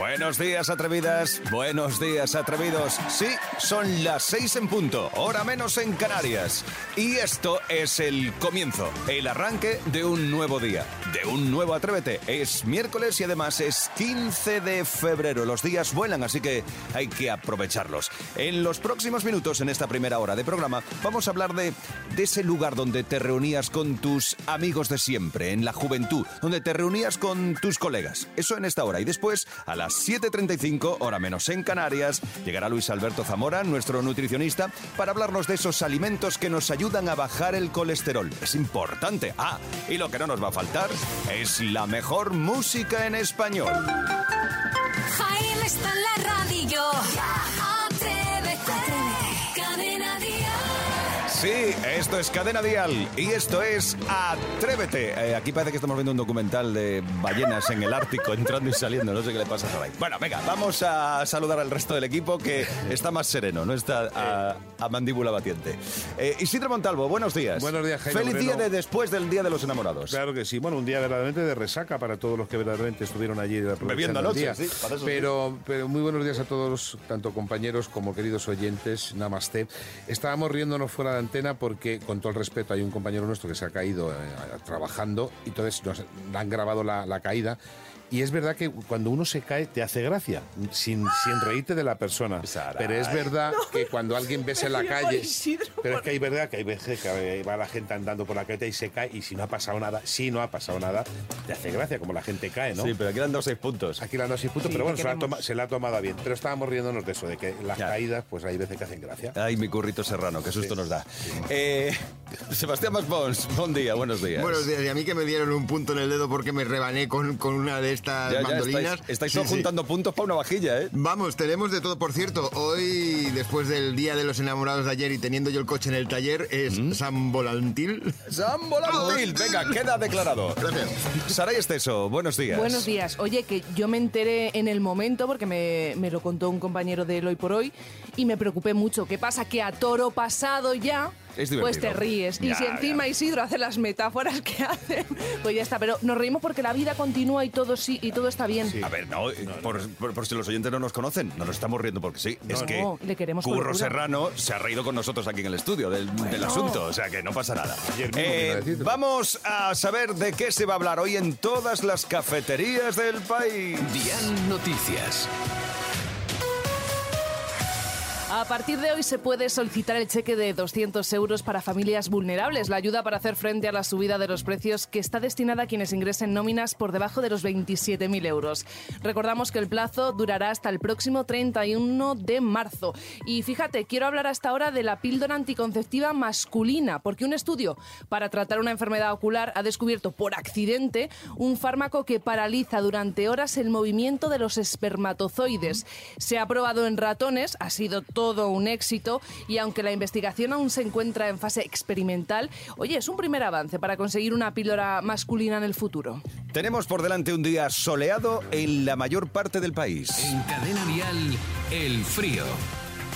Buenos días, atrevidas. Buenos días, atrevidos. Sí, son las seis en punto, hora menos en Canarias. Y esto es el comienzo, el arranque de un nuevo día, de un nuevo Atrévete. Es miércoles y además es 15 de febrero. Los días vuelan, así que hay que aprovecharlos. En los próximos minutos, en esta primera hora de programa, vamos a hablar de, de ese lugar donde te reunías con tus amigos de siempre, en la juventud, donde te reunías con tus colegas. Eso en esta hora. Y después, a las 7.35, hora menos en Canarias, llegará Luis Alberto Zamora, nuestro nutricionista, para hablarnos de esos alimentos que nos ayudan a bajar el colesterol. Es importante. Ah, y lo que no nos va a faltar es la mejor música en español. Jaime está en la radio. Sí, esto es Cadena Dial y esto es Atrévete. Eh, aquí parece que estamos viendo un documental de ballenas en el Ártico entrando y saliendo. No sé qué le pasa a ahí. Bueno, venga, vamos a saludar al resto del equipo que está más sereno, no está a, a mandíbula batiente. Eh, Isidro Montalvo, buenos días. Buenos días, Jaime Feliz día de después del Día de los Enamorados. Claro que sí. Bueno, un día verdaderamente de resaca para todos los que verdaderamente estuvieron allí Bebiendo anoche, sí, para eso sí. pero, pero muy buenos días a todos, tanto compañeros como queridos oyentes. Namaste. Estábamos riéndonos fuera de antena porque, con todo el respeto, hay un compañero nuestro que se ha caído eh, trabajando y entonces nos han grabado la caída. Y es verdad que cuando uno se cae te hace gracia, sin, sin reírte de la persona. Saray. Pero es verdad que cuando alguien ves en la calle... Pero es que hay verdad que hay veces que va la gente andando por la calle y se cae y si no ha pasado nada, si no ha pasado nada, te hace gracia como la gente cae, ¿no? Sí, pero aquí le han dado seis puntos. Aquí le han dado seis puntos, Sí, pero bueno, se la, queremos. toma- se la ha tomado bien. Pero estábamos riéndonos de eso, de que las Ya. caídas, pues hay veces que hacen gracia. Ay, mi currito serrano, qué susto nos da. Eh, Sebastián Maspons, buen día, buenos días. Buenos días, y a mí que me dieron un punto en el dedo porque me rebané con, con una de estas Ya, ya, mandolinas. estáis, estáis Sí, todos sí. juntando puntos para una vajilla, ¿eh? Vamos, tenemos de todo. Por cierto, hoy, después del Día de los Enamorados de ayer y teniendo yo el coche en el taller, es ¿Mm? San Volantil. San Volantil, venga, queda declarado. Gracias. Saray Esteso, buenos días. Buenos días. Oye, que yo me enteré en el momento, porque me, me lo contó un compañero de Hoy por Hoy, y me preocupé mucho. ¿Qué pasa? Que a toro pasado ya, Es pues te ríes. y si encima ya. Isidro hace las metáforas que hace, pues ya está. Pero nos reímos porque la vida continúa y todo sí y todo está bien. A ver, no, eh, por, por- por si los oyentes no nos conocen, no nos estamos riendo porque sí. es No, que le queremos Curro. Serrano se ha reído con nosotros aquí en el estudio del, del asunto, o sea que no pasa nada. Eh, vamos a saber de qué se va a hablar hoy en todas las cafeterías del país. Dial Noticias. A partir de hoy se puede solicitar el cheque de 200 euros para familias vulnerables, la ayuda para hacer frente a la subida de los precios que está destinada a quienes ingresen nóminas por debajo de los 27.000 euros. Recordamos que el plazo durará hasta el próximo 31 de marzo. Y fíjate, quiero hablar hasta ahora de la píldora anticonceptiva masculina, porque un estudio para tratar una enfermedad ocular ha descubierto por accidente un fármaco que paraliza durante horas el movimiento de los espermatozoides. Se ha probado en ratones, ha sido todo un éxito y aunque la investigación aún se encuentra en fase experimental, oye, es un primer avance para conseguir una píldora masculina en el futuro. Tenemos por delante un día soleado en la mayor parte del país. En Cadena Dial, el frío.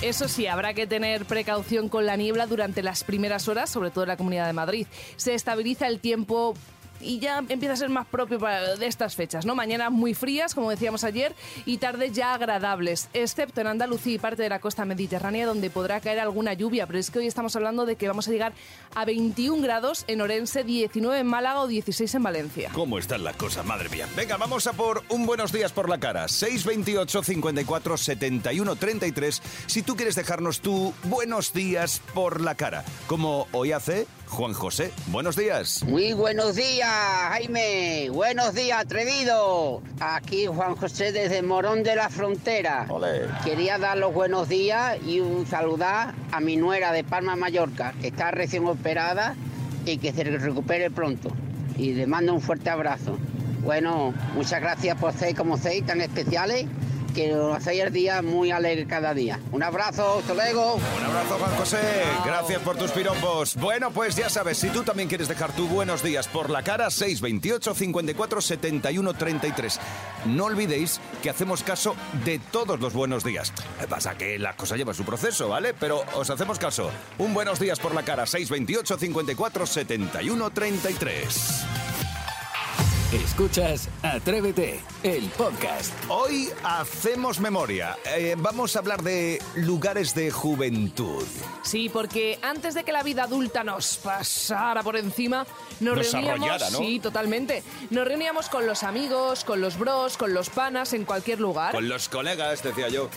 Eso sí, habrá que tener precaución con la niebla durante las primeras horas, sobre todo en la Comunidad de Madrid. Se estabiliza el tiempo y ya empieza a ser más propio para- de estas fechas, ¿no? Mañanas muy frías, como decíamos ayer, y tardes ya agradables, excepto en Andalucía y parte de la costa mediterránea, donde podrá caer alguna lluvia, pero es que hoy estamos hablando de que vamos a llegar a 21 grados en Orense, 19 en Málaga o 16 en Valencia. ¿Cómo están las cosas, madre mía? Venga, vamos a por un buenos días por la cara. 628 54 71 33. Si tú quieres dejarnos tu buenos días por la cara, como hoy hace Juan José. Buenos días. Muy buenos días, Jaime. Buenos días, atrevido. Aquí Juan José desde Morón de la Frontera. Ole. Quería dar los buenos días y un saludar a mi nuera de Palma, Mallorca, que está recién operada y que se recupere pronto. Y le mando un fuerte abrazo. Bueno, muchas gracias por ser como seis tan especiales que nos hacéis el día muy alegre cada día. Un abrazo, hasta luego. Un abrazo, Juan José. Gracias por tus piropos. Bueno, pues ya sabes, si tú también quieres dejar tu buenos días por la cara, 628 54 71 33. No olvidéis que hacemos caso de todos los buenos días. Pasa que la cosa lleva su proceso, ¿vale? Pero os hacemos caso. Un buenos días por la cara, 628 54 71 33. Escuchas Atrévete, el podcast. Hoy hacemos memoria. Eh, vamos a hablar de lugares de juventud. Sí, porque antes de que la vida adulta nos pasara por encima, nos, Nos reuníamos. Sí, totalmente. Nos reuníamos con los amigos, con los bros, con los panas en cualquier lugar. Con los colegas, decía yo.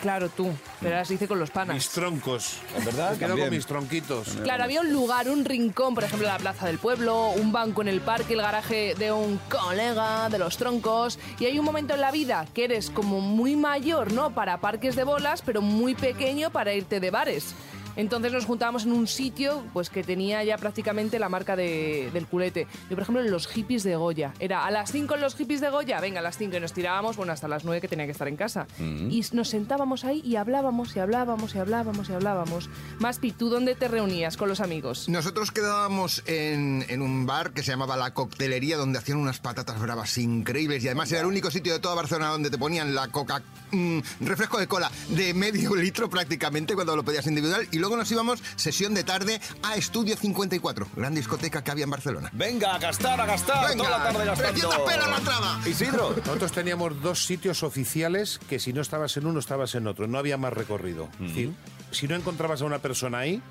Claro, tú. Pero ahora se dice con los panas. Mis troncos. ¿En verdad? Me quedo También. con mis tronquitos. Claro, había un lugar, un rincón, por ejemplo, la plaza del pueblo, un banco en el parque, el garaje de un colega, de los troncos. Y hay un momento en la vida que eres como muy mayor, ¿no? Para parques de bolas, pero muy pequeño para irte de bares. Entonces nos juntábamos en un sitio pues que tenía ya prácticamente la marca de- del culete. Yo, por ejemplo, en los hippies de Goya. Era a las 5 en los hippies de Goya, venga, a las 5 y nos tirábamos, bueno, hasta las 9 que tenía que estar en casa. Y nos sentábamos ahí y hablábamos y hablábamos y hablábamos y hablábamos. Maspi, ¿tú dónde te reunías con los amigos? Nosotros quedábamos en, en un bar que se llamaba La Coctelería, donde hacían unas patatas bravas increíbles y además era el único sitio de toda Barcelona donde te ponían la coca, mm, refresco de cola de medio litro prácticamente cuando lo pedías individual y luego nos íbamos sesión de tarde a Estudio 54, gran discoteca que había en Barcelona. Venga, a gastar, a gastar. Venga, toda la tarde gastando. 300 pelas la entrada. Isidro. Nosotros teníamos dos sitios oficiales que si no estabas en uno, estabas en otro. No había más recorrido. Decir, si no encontrabas a una persona ahí,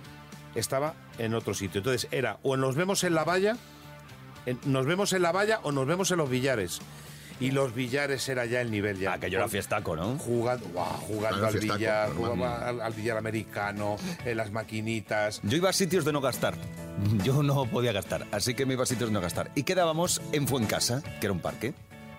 estaba en otro sitio. Entonces era o nos vemos en la valla, en- nos vemos en la valla o nos vemos en los billares. Y los billares era ya el nivel ya. Aquello era fiestaco, ¿no? Jugando, jugando al fiestaco, billar, jugaba al, al billar americano, en las maquinitas. Yo iba a sitios de no gastar. Yo no podía gastar, así que me iba a sitios de no gastar. Y quedábamos en Fuencasa, que era un parque.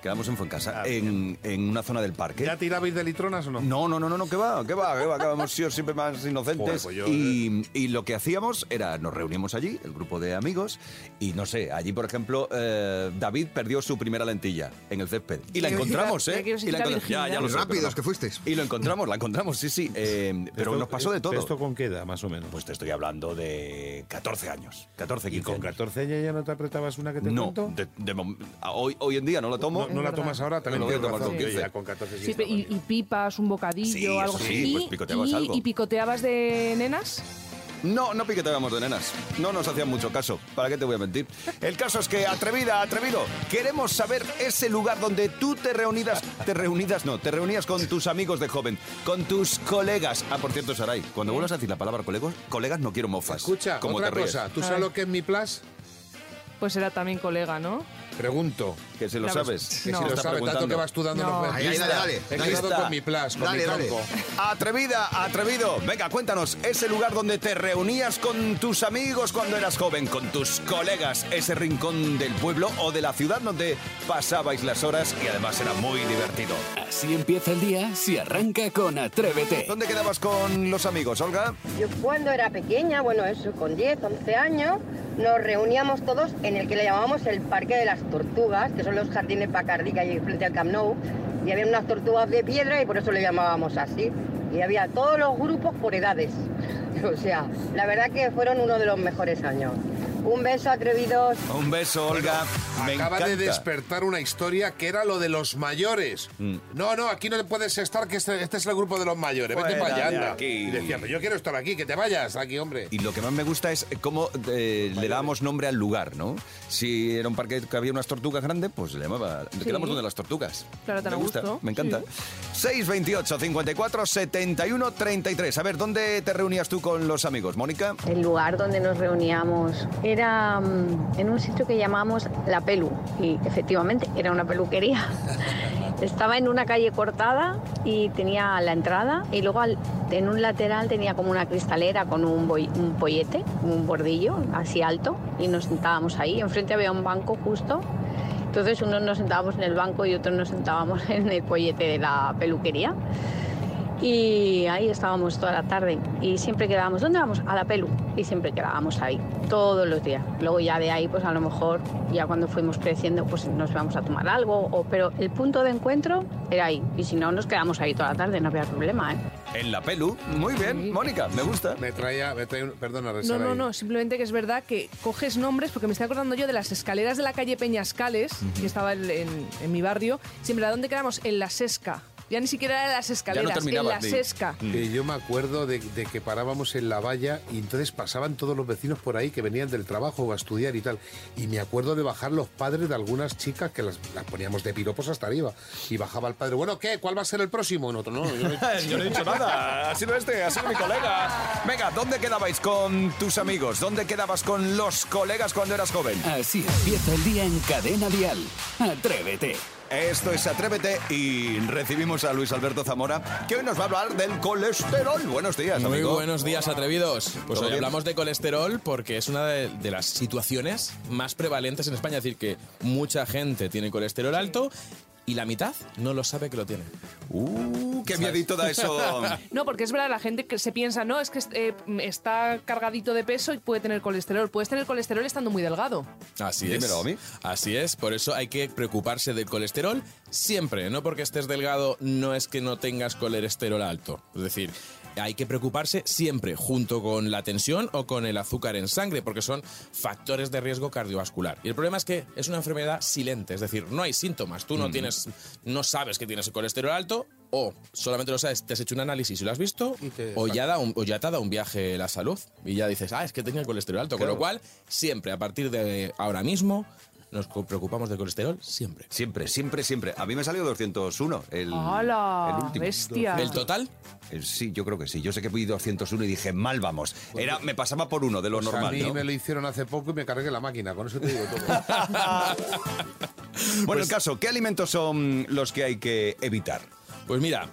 Quedábamos en Fuencasa, Ah, en, en una zona del parque. ¿Ya tirabais de litronas o no? No, no, no, no, no, que va, que va, que va, que hemos sido siempre más inocentes. Joder, pues yo- y, y lo que hacíamos era, nos reuníamos allí, el grupo de amigos, y no sé, allí, por ejemplo, eh, David perdió su primera lentilla en el césped. Y la encontramos, ¿eh? Y la encontramos. Ya, ya lo sé, rápidos que fuisteis. Y lo encontramos, la encontramos, sí, sí. eh, pero Esto- nos pasó de todo. ¿Esto con qué edad, más o menos? Pues te estoy hablando de 14 años. 14, ¿Y 15 con años. 14 años ya no te apretabas una que te No, de- de hoy, hoy en día no la tomo. No, no la tomas ahora, también No lo voy a tienes tomar razón, con que 15. ya con 14 sí Sí, pe- estaba y, y pipas, un bocadillo, Sí, algo así. sí, pues Y- picoteabas y, algo. ¿Y picoteabas de nenas? No, no piqueteábamos de nenas. No nos hacían mucho caso. ¿Para qué te voy a mentir? El caso es que, atrevida, atrevido, queremos saber ese lugar donde tú te reunidas, te reunidas, no, te reunías con tus amigos de joven, con tus colegas. Ah, por cierto, Saray, cuando vuelvas a decir la palabra colegos, colegas no quiero mofas. Escucha, como otra te cosa. ¿Tú sabes lo que es mi plus? Pues era también colega, ¿no? Pregunto. Que si lo sabes. que No. si lo sabes, tanto que vas tú dando No. Ahí, ahí, dale, dale. He dale. con mi con Dale, mi dale. Atrevida, atrevido. Venga, cuéntanos, ese lugar donde te reunías con tus amigos cuando eras joven, con tus colegas, ese rincón del pueblo o de la ciudad donde pasabais las horas y además era muy divertido. Así empieza el día si arranca con Atrévete. ¿Dónde quedabas con los amigos, Olga? Yo cuando era pequeña, bueno, eso, con 10, 11 años, nos reuníamos todos en el que le llamábamos el Parque de las Tortugas, que son los jardines Bacardí que hay frente al Camp Nou, y había unas tortugas de piedra y por eso le llamábamos así. Y había todos los grupos por edades. O sea, la verdad que fueron uno de los mejores años. Un beso, atrevidos. Un beso, Olga. Me Acaba encanta. de despertar una historia que era lo de los mayores. Mm. No, no, aquí no puedes estar, que este, este es el grupo de los mayores. Vete para allá, anda. aquí. Y decía, pero yo quiero estar aquí, que te vayas aquí, hombre. Y lo que más me gusta es cómo eh, le dábamos nombre al lugar, ¿no? Si era un parque que había unas tortugas grandes, pues le llamaba. Sí. Quedamos donde las tortugas. Claro, tan me a gusta, gusto. me encanta. 628 54 71 33. A ver, ¿dónde te reunías tú con los amigos, Mónica? El lugar donde nos reuníamos era mm, en un sitio que llamamos La Pelu y efectivamente era una peluquería. Estaba en una calle cortada y tenía la entrada y luego al- en un lateral tenía como una cristalera con un, boi- un pollete, un bordillo así alto y nos sentábamos ahí. Enfrente había un banco justo. Entonces unos nos sentábamos en el banco y otros nos sentábamos en el pollete de la peluquería. Y ahí estábamos toda la tarde y siempre quedábamos, ¿dónde vamos? A la Pelu. Y siempre quedábamos ahí, todos los días. Luego ya de ahí, pues a lo mejor, ya cuando fuimos creciendo, pues nos vamos a tomar algo. O, pero el punto de encuentro era ahí. Y si no, nos quedamos ahí toda la tarde, no había problema, ¿eh? En la pelu. Muy bien, Mónica, me gusta. Me traía, me traía un- perdona, No, no, ahí. no, simplemente que es verdad que coges nombres, porque me estoy acordando yo de las escaleras de la calle Peñascales, que estaba en, en- en mi barrio. Siempre, ¿a dónde quedamos? En la Sesca. Ya ni siquiera era las escaleras, en terminabas la de- Sesca. Que yo me acuerdo de, de que parábamos en la valla y entonces pasaban todos los vecinos por ahí que venían del trabajo o a estudiar y tal. Y me acuerdo de bajar los padres de algunas chicas que las, las poníamos de piropos hasta arriba. Y bajaba el padre, bueno, ¿qué? ¿Cuál va a ser el próximo? Nosotros, no, yo no he- Yo no he dicho nada, ha sido este, ha sido mi colega. Venga, ¿dónde quedabais con tus amigos? ¿Dónde quedabas con los colegas cuando eras joven? Así empieza el día en Cadena Dial. Atrévete. Esto es Atrévete y recibimos a Luis Alberto Zamora, que hoy nos va a hablar del colesterol. Buenos días, Muy amigo. buenos días, atrevidos. Pues ¿Todo hoy bien? hablamos de colesterol porque es una de, de las situaciones más prevalentes en España. Es decir, que mucha gente tiene colesterol alto y la mitad no lo sabe que lo tiene. Uh, qué miedito da eso. No, porque es verdad, la gente que se piensa, no, es que eh, está cargadito de peso y puede tener colesterol. Puedes tener colesterol estando muy delgado. Así Dímelo es. a mí. Así es, por eso hay que preocuparse del colesterol siempre. No porque estés delgado, no es que no tengas colesterol alto. Es decir, hay que preocuparse siempre junto con la tensión o con el azúcar en sangre, porque son factores de riesgo cardiovascular. Y el problema es que es una enfermedad silente, es decir, no hay síntomas. Tú no tienes, no sabes que tienes el colesterol alto, o solamente lo sabes, te has hecho un análisis y lo has visto, te- o ya, da un- o ya te ha dado un viaje la salud y ya dices, ah, es que tenía el colesterol alto. Con lo cual, siempre, a partir de ahora mismo, nos preocupamos del colesterol, siempre. Siempre, siempre, siempre. A mí me salió 201. El, ¡Hala! el último. ¡Bestia! ¿El total? Eh, Sí, yo creo que sí. Yo sé que fui 201 y dije, mal vamos. Era, me pasaba por uno de lo Pues a normal, mí ¿no? me lo hicieron hace poco y me cargué la máquina, con eso te digo todo. Bueno, Pues el caso, ¿qué alimentos son los que hay que evitar? Pues mira,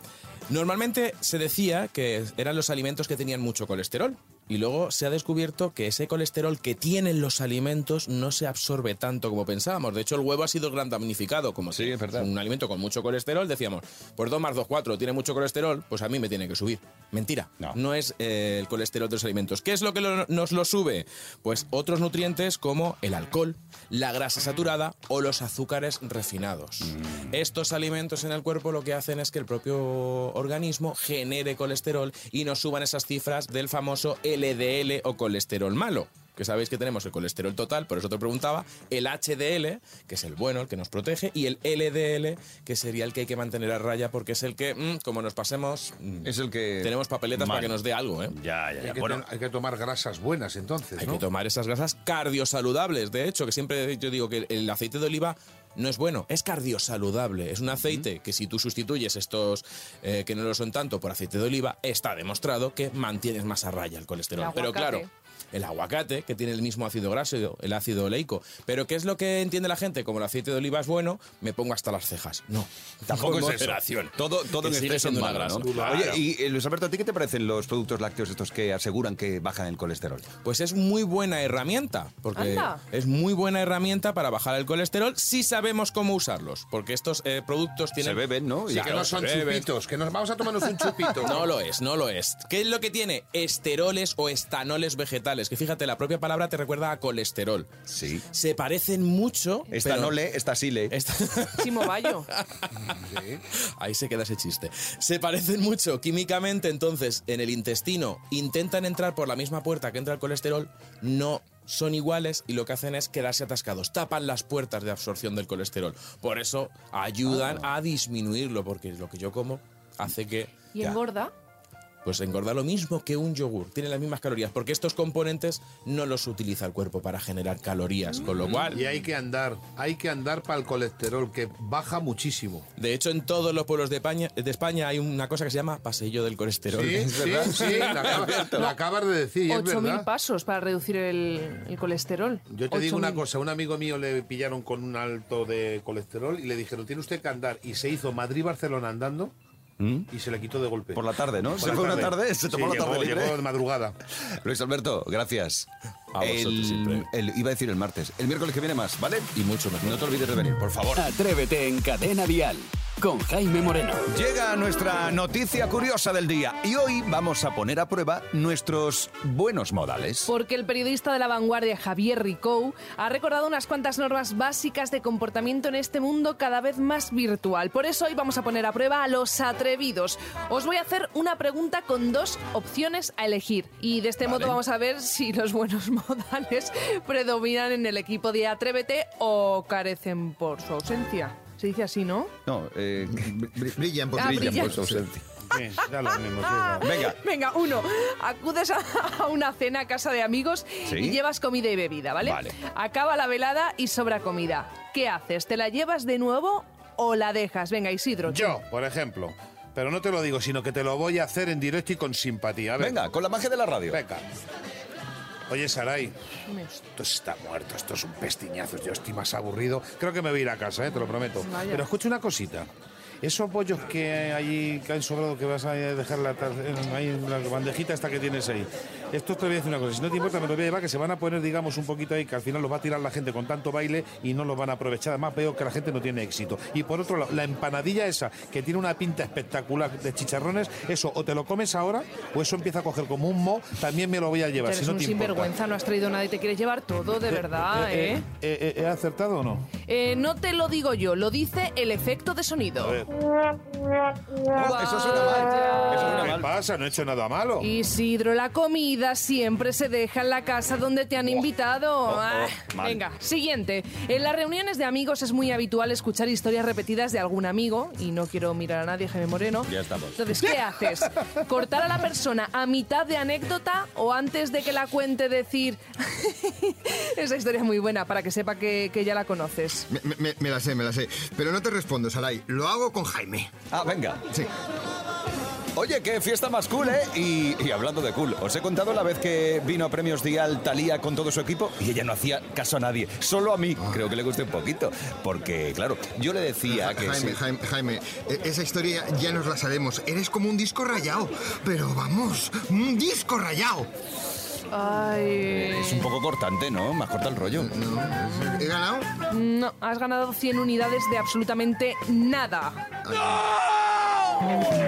normalmente se decía que eran los alimentos que tenían mucho colesterol. Y luego se ha descubierto que ese colesterol que tienen los alimentos no se absorbe tanto como pensábamos. De hecho, el huevo ha sido gran damnificado. Como Sí, es verdad. un alimento con mucho colesterol, decíamos, pues 2 más 2, 4, tiene mucho colesterol, pues a mí me tiene que subir. Mentira. No. es eh, el colesterol de los alimentos. ¿Qué es lo que lo- nos lo sube? Pues otros nutrientes como el alcohol, la grasa saturada o los azúcares refinados. Mm. Estos alimentos en el cuerpo lo que hacen es que el propio organismo genere colesterol y nos suban esas cifras del famoso LDL o colesterol malo. Que sabéis que tenemos el colesterol total, por eso te preguntaba, el HDL, que es el bueno, el que nos protege, y el LDL, que sería el que hay que mantener a raya porque es el que, mm, como nos pasemos, mm, Es el que... tenemos papeletas Mal. para que nos dé algo, ¿eh? Ya, ya, ya. hay, que Bueno, ten- hay que tomar grasas buenas entonces, Hay ¿no? que tomar esas grasas cardiosaludables. De hecho, que siempre yo digo que el aceite de oliva no es bueno, es cardiosaludable. Es un aceite que si tú sustituyes estos eh, que no lo son tanto por aceite de oliva, está demostrado que mantienes más a raya el colesterol. El Pero claro, el aguacate, que tiene el mismo ácido graso, el ácido oleico. Pero ¿qué es lo que entiende la gente? Como el aceite de oliva es bueno, me pongo hasta las cejas. No, Tampoco es moderación. Todo, todo en exceso una malo, ¿no? Claro. Oye, y eh, Luis Alberto, ¿a ti qué te parecen los productos lácteos estos que aseguran que bajan el colesterol? Pues es muy buena herramienta, porque Anda. es muy buena herramienta para bajar el colesterol si sabemos cómo usarlos, porque estos eh, productos tienen... Se beben, ¿no? Sí, Y- que no son chupitos, que nos vamos a tomarnos un chupito. No lo es, no lo es. ¿Qué es lo que tiene? Esteroles o estanoles vegetales, que fíjate, la propia palabra te recuerda a colesterol. Sí. Se parecen mucho... Esta pero- no le, esta sí le. Esta- Chimo Bayo. Sí. Ahí se queda ese chiste. Se parecen mucho químicamente, entonces, en el intestino intentan entrar por la misma puerta que entra el colesterol, no son iguales y lo que hacen es quedarse atascados, tapan las puertas de absorción del colesterol. Por eso ayudan a disminuirlo, porque lo que yo como hace que ¿Y engorda? Pues engorda lo mismo que un yogur, tiene las mismas calorías, porque estos componentes no los utiliza el cuerpo para generar calorías, con lo cual Y hay que andar, hay que andar para el colesterol, que baja muchísimo. De hecho, en todos los pueblos de España, de España hay una cosa que se llama pasillo del colesterol. Sí, sí, sí, la acabas, la acabas de decir, y es 8.000 verdad. pasos para reducir el, el colesterol. Yo te digo una 8.000. cosa, un amigo mío le pillaron con un alto de colesterol y le dijeron, tiene usted que andar. Y se hizo Madrid-Barcelona andando y se le quitó de golpe. Por la tarde, ¿no? Por Se la fue una tarde, se tomó Sí, la tarde llegó, libre. llegó de madrugada. Luis Alberto, gracias. A vosotros siempre. el- iba a decir el martes. El miércoles que viene más, ¿vale? Y mucho mejor. No te olvides de venir, por favor. Atrévete en Cadena Dial con Jaime Moreno. Llega nuestra noticia curiosa del día y hoy vamos a poner a prueba nuestros buenos modales. Porque el periodista de la vanguardia Javier Ricou ha recordado unas cuantas normas básicas de comportamiento en este mundo cada vez más virtual. Por eso hoy vamos a poner a prueba a los atrevidos. Os voy a hacer una pregunta con dos opciones a elegir y de este modo vamos a ver si los buenos modales predominan en el equipo de Atrévete o carecen por su ausencia. Se dice así, ¿no? No, eh, Br- Brillan por Ah, brillan brillan. por su ausencia. Sí, ya lo mismo, sí, no. venga. Venga, uno, acudes a a una cena a casa de amigos Sí. y llevas comida y bebida, ¿vale? Vale. Acaba la velada y sobra comida. ¿Qué haces? ¿Te la llevas de nuevo o la dejas? Venga, Isidro. tú. Yo, por ejemplo. Pero no te lo digo, sino que te lo voy a hacer en directo y con simpatía. A ver, Venga, con la magia de la radio. venga. Oye, Saray, esto está muerto, esto es un pestiñazo. Yo estoy más aburrido. Creo que me voy a ir a casa, ¿eh? te lo prometo. Vaya. Pero escucha una cosita. Esos pollos que allí que han sobrado, que vas a dejar la, ahí en la bandejita esta que tienes ahí. Esto te voy a decir una cosa. Si no te importa, me los voy a llevar, que se van a poner, digamos, un poquito ahí, que al final los va a tirar la gente con tanto baile y no los van a aprovechar. Además, veo que la gente no tiene éxito. Y por otro lado, la empanadilla esa, que tiene una pinta espectacular de chicharrones, eso o te lo comes ahora o eso empieza a coger como un mo, también me lo voy a llevar. Eres si no un te importa. sinvergüenza, no has traído nada y te quieres llevar todo, de verdad, ¿eh? eh, eh, ¿He acertado o no? Eh, no te lo digo yo, lo dice el efecto de sonido. A ver. Oh, eso suena mal. Eso suena ¿Qué mal. pasa? No he hecho nada malo. Isidro, la comida siempre se deja en la casa donde te han invitado. Ah, mal. venga, siguiente. En las reuniones de amigos es muy habitual escuchar historias repetidas de algún amigo, y no quiero mirar a nadie, Jaime Moreno. Ya estamos. Entonces, ¿qué haces? ¿Cortar a la persona a mitad de anécdota o antes de que la cuente decir... Esa historia es muy buena para que sepa que, que ya la conoces. Me, me- me la sé, me la sé. Pero no te respondo, Saray. Lo hago con Jaime. Ah, venga. Sí. Oye, qué fiesta más cool, ¿eh? Y, y hablando de cool, ¿os he contado la vez que vino a Premios Dial Talía con todo su equipo? Y ella no hacía caso a nadie, solo a mí. Creo que le gusté un poquito. Porque, claro, yo le decía que... Jaime, sí. Jaime, Jaime, e- esa historia ya nos la sabemos. Eres como un disco rayado. Pero vamos, un disco rayado. Ay... Es un poco cortante, ¿no? Más corta el rollo. ¿He ganado? No, has ganado 100 unidades de absolutamente nada.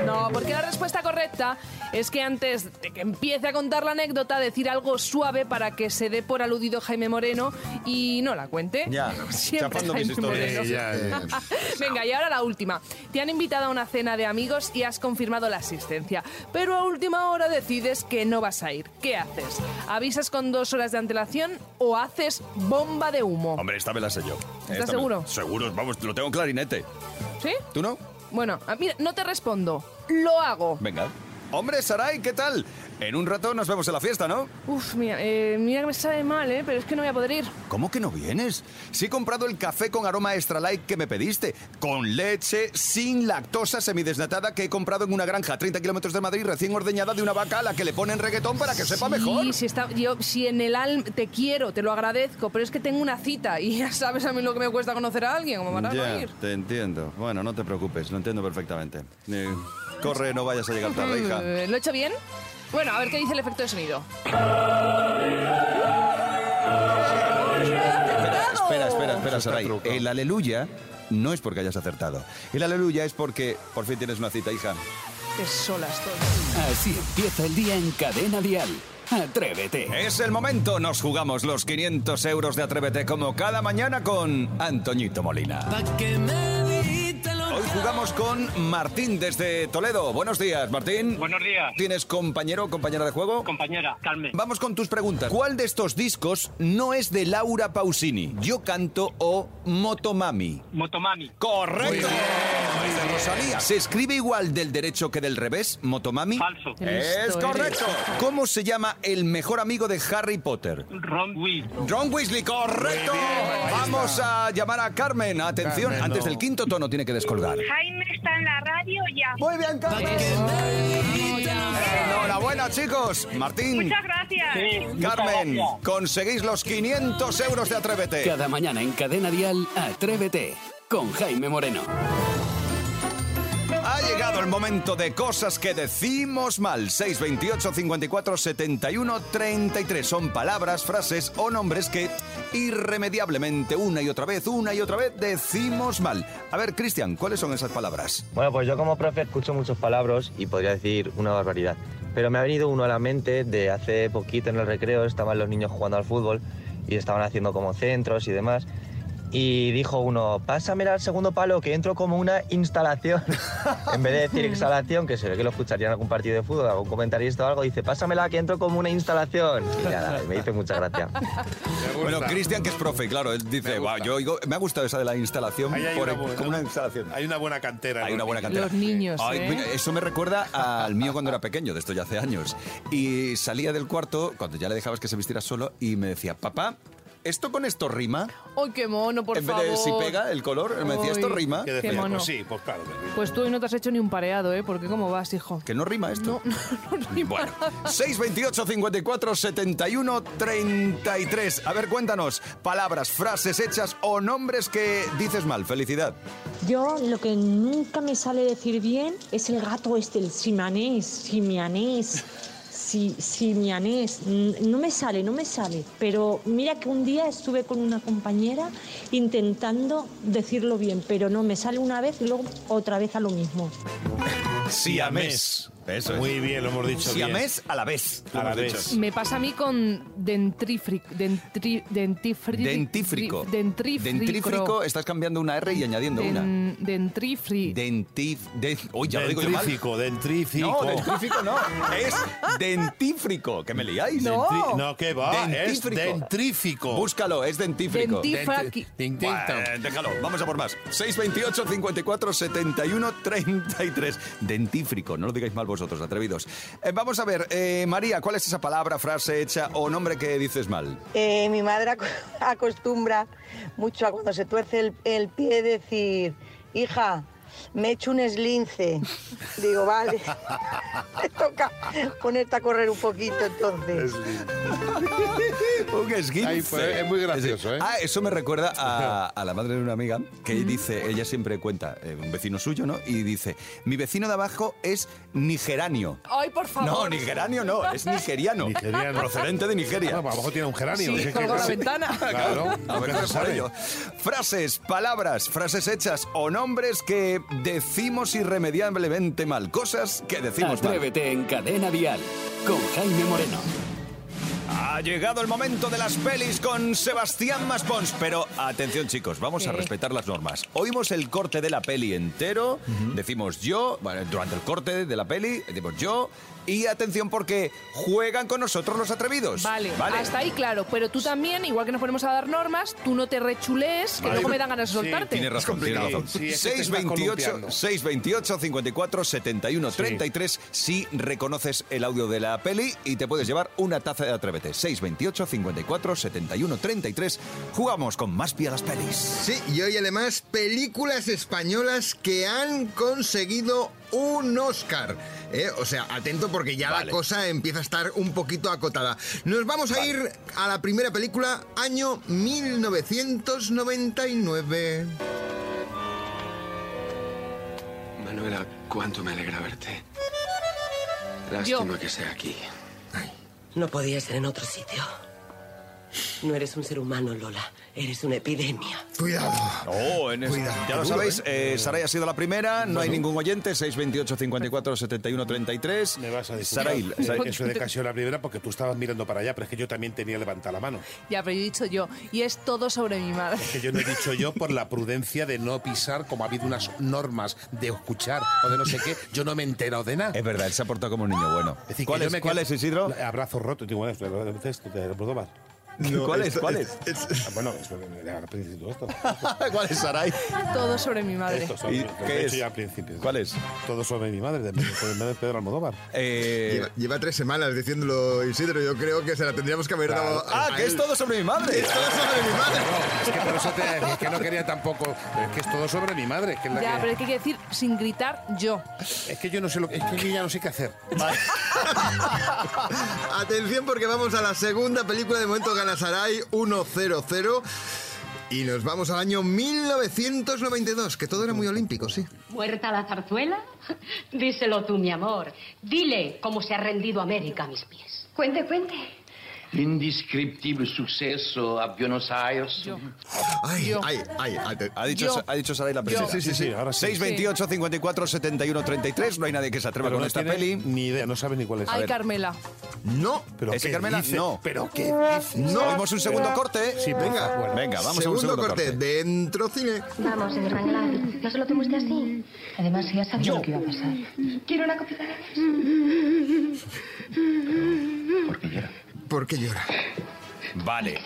No, porque la respuesta correcta es que antes de que empiece a contar la anécdota, decir algo suave para que se dé por aludido Jaime Moreno y no la cuente. Ya, Siempre chapando mis Jaime historias. Moreno. Eh, ya, ya. Venga, y ahora la última. Te han invitado a una cena de amigos y has confirmado la asistencia, pero a última hora decides que no vas a ir. ¿Qué haces? ¿Avisas con dos horas de antelación o haces bomba de humo? Hombre, esta me la sé yo. Esta me- seguro? Seguro, vamos, lo tengo en clarinete. ¿Sí? ¿Tú no? Bueno, mira, no te respondo. Lo hago. Venga. Hombre, Saray, ¿qué tal? En un rato nos vemos en la fiesta, ¿no? Uf, mira, eh, mira que me sabe mal, ¿eh? Pero es que no voy a poder ir. ¿Cómo que no vienes? Sí he comprado el café con aroma extra light que me pediste, con leche sin lactosa semidesnatada que he comprado en una granja a 30 kilómetros de Madrid recién ordeñada de una vaca a la que le ponen reggaetón para que sepa mejor. Sí, si, está, yo, si en el alma te quiero, te lo agradezco, pero es que tengo una cita y ya sabes a mí lo que me cuesta conocer a alguien, como van a Ya, ir. te entiendo. Bueno, no te preocupes, lo entiendo perfectamente. Eh, corre, no vayas a llegar tarde, hija. ¿Lo he hecho bien? Bueno, a ver qué dice el efecto de sonido. Espera, espera, espera, Saray. El aleluya no es porque hayas acertado. El aleluya es porque por fin tienes una cita, hija. Qué sola estoy. Así empieza el día en Cadena Dial. Atrévete. Es el momento, nos jugamos los 500 euros de Atrévete como cada mañana con Antoñito Molina. Hoy jugamos con Martín desde Toledo. Buenos días, Martín. Buenos días, ¿Tienes compañero o compañera de juego? compañera Carmen. Vamos con tus preguntas. ¿Cuál de estos discos no es de Laura Pausini? Yo canto o Motomami. Motomami. Correcto. Rosalía. ¿Se escribe igual del derecho que del revés, Motomami? Falso. Es correcto. eres. ¿Cómo se llama el mejor amigo de Harry Potter? Ron Will. Ron Weasley, correcto. Vamos a llamar a Carmen. Atención, Carmen, antes no. del quinto tono tiene que descolgar. Jaime está en la radio ya. Muy bien, Carmen. Enhorabuena, chicos. Martín, Muchas gracias. Sí, muchas Carmen, gracias. conseguís los 500 euros de Atrévete. Cada mañana en Cadena Dial, Atrévete con Jaime Moreno. Ha llegado el momento de cosas que decimos mal. 628 54 71 33. Son palabras, frases o nombres que irremediablemente una y otra vez, una y otra vez decimos mal. A ver, Cristian, ¿cuáles son esas palabras? Bueno, pues yo como profe escucho muchos palabras y podría decir una barbaridad. Pero me ha venido uno a la mente de hace poquito en el recreo, estaban los niños jugando al fútbol y estaban haciendo como centros y demás. Y dijo uno, pásamela al segundo palo que entro como una instalación. en vez de decir instalación, que se ve que lo escucharía en algún partido de fútbol, algún comentarista o algo, dice, pásamela que entro como una instalación. Y ya, me hizo mucha gracia. Bueno, Cristian, que es profe, claro, él dice, "Buah, yo oigo- me ha gustado esa de la instalación hay por- una buena- como una instalación. Hay una buena cantera. Hay una los buena niños. cantera. Los niños, Ay, ¿eh? mira, Eso me recuerda al mío cuando era pequeño, de esto ya hace años. Y salía del cuarto, cuando ya le dejabas que se vistiera solo, y me decía, papá, ¿esto con esto rima? ¡Ay, qué mono, por en vez favor! de si pega el color, me decía, ¿esto rima? ¿Qué mono. Pues sí, pues claro. que rima. Pues tú hoy no te has hecho ni un pareado, ¿eh? Porque ¿cómo vas, hijo? ¿Que no rima esto? No, no, no rima. Bueno, 628 54 71 33. A ver, cuéntanos, palabras, frases hechas o nombres que dices mal. Felicidad. Yo lo que nunca me sale decir bien es el gato este, el simanés, simianés, si, simianés. N- No me sale, no me sale. Pero mira que un día estuve con una compañera intentando decirlo bien, pero no, me sale una vez y luego otra vez a lo mismo. Siamés. Eso es. Muy bien, lo hemos dicho bien. Siamés a la vez. A la vez. Me pasa a mí con dentífrico. Dentri, dentífrico. Dentífrico. Dentrífrico. Dentrífrico, estás cambiando una R y añadiendo una. Den- dentrifri. Dentif... Den, uy, ya lo digo yo mal. Dentrífico, dentrífico. No, dentrífico no. Es dentífrico. Que me liáis. No. Dentri- No, ¿qué va? Es Dentífrico. dentrífico. Búscalo, es dentífrico. Dentifraqui. Bueno, déjalo, vamos a por más. 628 54 71 33. Dentífrico, no lo digáis mal vosotros, atrevidos. Eh, vamos a ver, eh, María, ¿cuál es esa palabra, frase hecha o nombre que dices mal? Eh, mi madre aco- acostumbra mucho a cuando se tuerce el, el pie decir, hija, me he hecho un eslince. Digo, vale, me toca ponerte a correr un poquito entonces. Un esguince. Ay, pues, es muy gracioso, ¿eh? Ah, eso me recuerda a, a la madre de una amiga que dice, ella siempre cuenta, eh, un vecino suyo, ¿no? Y dice, mi vecino de abajo es nigeranio. Ay, por favor. No, nigeranio no, es nigeriano. Nigeriano. Procedente de Nigeria. Ah, a lo mejor tiene un geranio. Sí, ¿qué- colgó qué- la ventana. Claro, A ver, por ello. Frases, palabras, frases hechas o nombres que decimos irremediablemente mal. Cosas que decimos mal. Atrévete en Cadena Dial con Jaime Moreno. Ha llegado el momento de las pelis con Sebastián Maspons. Pero atención, chicos, vamos a respetar las normas. Oímos el corte de la peli entero, decimos yo, bueno, durante el corte de la peli, decimos yo. Y atención porque juegan con nosotros los atrevidos. Vale, hasta ahí claro. Pero tú también, igual que nos ponemos a dar normas, tú no te rechulees, que Vale. luego me dan ganas de Sí, soltarte. Tienes razón, tienes razón. Sí, es que te estás 628, columpiando. 628 54 71 Sí. 33 si reconoces el audio de la peli y te puedes llevar una taza de Atrévete. 628 54 71 33. Jugamos con más pie a las pelis. Sí, y hoy además películas españolas que han conseguido un Oscar. ¿eh? O sea, atento porque ya Vale. la cosa empieza a estar un poquito acotada. Nos vamos a ir a la primera película, año 1999. Manuela, cuánto me alegra verte. Lástima que sea aquí. No podía ser en otro sitio. No eres un ser humano, Lola. Eres una epidemia. Cuidado. Oh, en es- Cuidado. ya lo sabéis, ¿eh? eh, Saray ha sido la primera, no hay ningún oyente, 628 54 71 33. Me vas a disculpar. Saray, Saray- Eso de sido la primera porque tú estabas mirando para allá, pero es que yo también tenía levantada la mano. Ya, pero yo he dicho yo. Y es todo sobre mi madre. Que yo no he dicho yo por la prudencia de no pisar, como ha habido unas normas de escuchar o de no sé qué, yo no me he enterado de nada. es verdad, él se ha portado como un niño bueno. Es decir, ¿Cuál, es, me cuál quedo- es, Isidro? Abrazo roto. Digo, bueno, pero a veces te te puedo dar. ¿Cuál es? ¿Cuál es? Ah, Bueno, es al principio esto. ¿Cuál es, Saray? Todo sobre mi madre. Esto sobre, ¿Y qué es? ya al principio. ¿Cuál es? Todo sobre mi madre, de, de, Pedro Almodóvar. Eh, Lleva, lleva tres semanas diciéndolo Isidro, yo creo que se la tendríamos que haber dado a- ah, a que es él. todo sobre mi madre. Es todo sobre mi madre. No, es que por eso te, es que no quería tampoco. Es que es todo sobre mi madre. Que es, la Ya, que- pero hay que decir sin gritar yo. es que yo no sé lo que. Es que yo ya no sé qué hacer. Atención porque vamos a la segunda película de momento gana Saray 1-0-0. Y nos vamos al año 1992, que todo era muy olímpico, sí. ¿Muerta la zarzuela? Díselo tú, mi amor. Dile cómo se ha rendido América a mis pies. Cuente, cuente. L'indescriptible suceso a Buenos Aires. Ay, ay, ay, Ha dicho, Yo. ha dicho Saray la primera. Sí, sí, sí, ahora sí. 628 54 71 33. No hay nadie que se atreva Pero con no esta tiene peli. Ni idea, no sabe ni cuál es. Ay, Carmela. No. Pero ¿Ese ¿qué Carmela? dice? No. ¿Pero qué dices? No. Oímos un segundo corte. Sí, Venga, favor. Venga, vamos a un segundo corte. corte. Dentro cine. Vamos, señor Ranglada. No se lo tome usted así. Además, ya sabía lo que iba a pasar. ¿Quiere una copita de. ¿Por qué llora? Vale.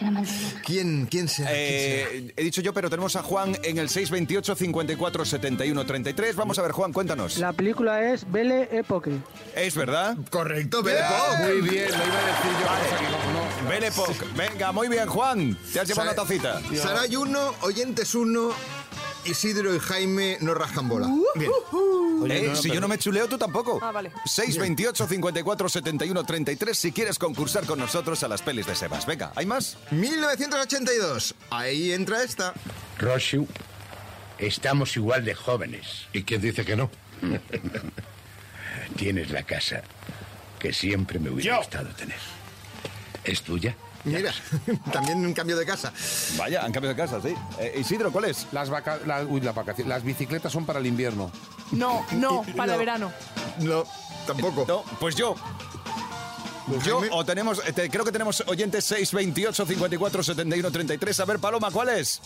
¿Quién, quién será? Eh, he dicho yo, pero tenemos a Juan en el 628 54 71 33. Vamos a ver, Juan, cuéntanos. La película es Belle Époque. ¿Es verdad? Correcto, Belle Époque. Muy bien, lo iba a decir yo. no, no. Belle Époque. Venga, muy bien, Juan. Te has llevado una tacita. Saray 1, oyentes 1, Isidro y Jaime no rascan bola. Bien. Eh, no, si pero- yo no me chuleo, tú tampoco. Ah, vale. 628 54 71 33 si quieres concursar con nosotros a las pelis de Sebas. Venga, ¿hay más? 1982. Ahí entra esta. Roshu, estamos igual de jóvenes. ¿Y quién dice que no? Tienes la casa que siempre me hubiera Yo. gustado tener. ¿Es tuya? Mira, también un cambio de casa. Vaya, han cambiado de casa, sí. Eh, Isidro, ¿cuál es? Las, vaca- la- uy, la vacación- las bicicletas son para el invierno. No, no, para No. el verano. No, tampoco. No, pues yo. Yo Jaime. o tenemos, te- creo que tenemos oyentes 628 54 71 33. A ver, Paloma, ¿cuál es?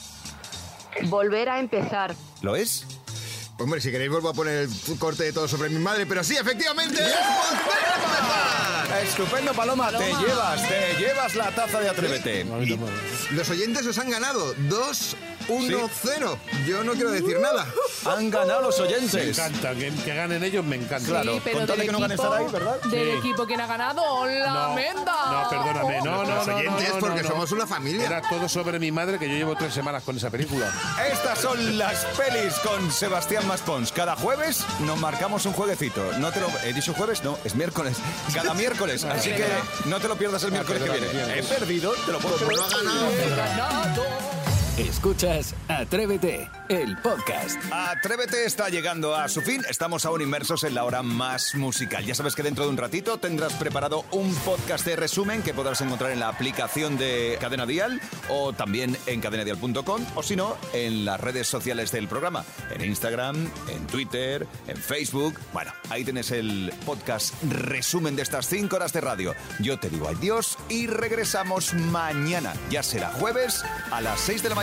Volver a empezar. ¿Lo es? Pues, hombre, si queréis vuelvo a poner el corte de todo sobre mi madre, pero sí, efectivamente, es volver a empezar. Estupendo, Paloma. Te llevas, te llevas la taza de Atrévete. Y los oyentes os han ganado 2, 1, 0. Yo no quiero decir nada. Han ganado los Me oyentes. encanta, que, que ganen ellos me encanta. Claro. Pero con tal de del que no gane equipo, Saray, ¿verdad? Del Sí. equipo quien ha ganado, la No, menda. no, perdóname, no, no, Los no, oyentes, no, no, porque no. somos una familia. Era todo sobre mi madre que yo llevo tres semanas con esa película. Estas son las pelis con Sebastián Maspons. Cada jueves nos marcamos un jueguecito. No te lo he dicho jueves, no, es miércoles. Cada miércoles, así que no te lo pierdas el miércoles que viene. He perdido, te lo puedo Como no ha ganado. enganado. Escuchas Atrévete, el podcast. Atrévete está llegando a su fin. Estamos aún inmersos en la hora más musical. Ya sabes que dentro de un ratito tendrás preparado un podcast de resumen que podrás encontrar en la aplicación de Cadena Dial o también en cadenadial.com o si no, en las redes sociales del programa. En Instagram, en Twitter, en Facebook. Bueno, ahí tienes el podcast resumen de estas cinco horas de radio. Yo te digo adiós y regresamos mañana. Ya será jueves a las 6 de la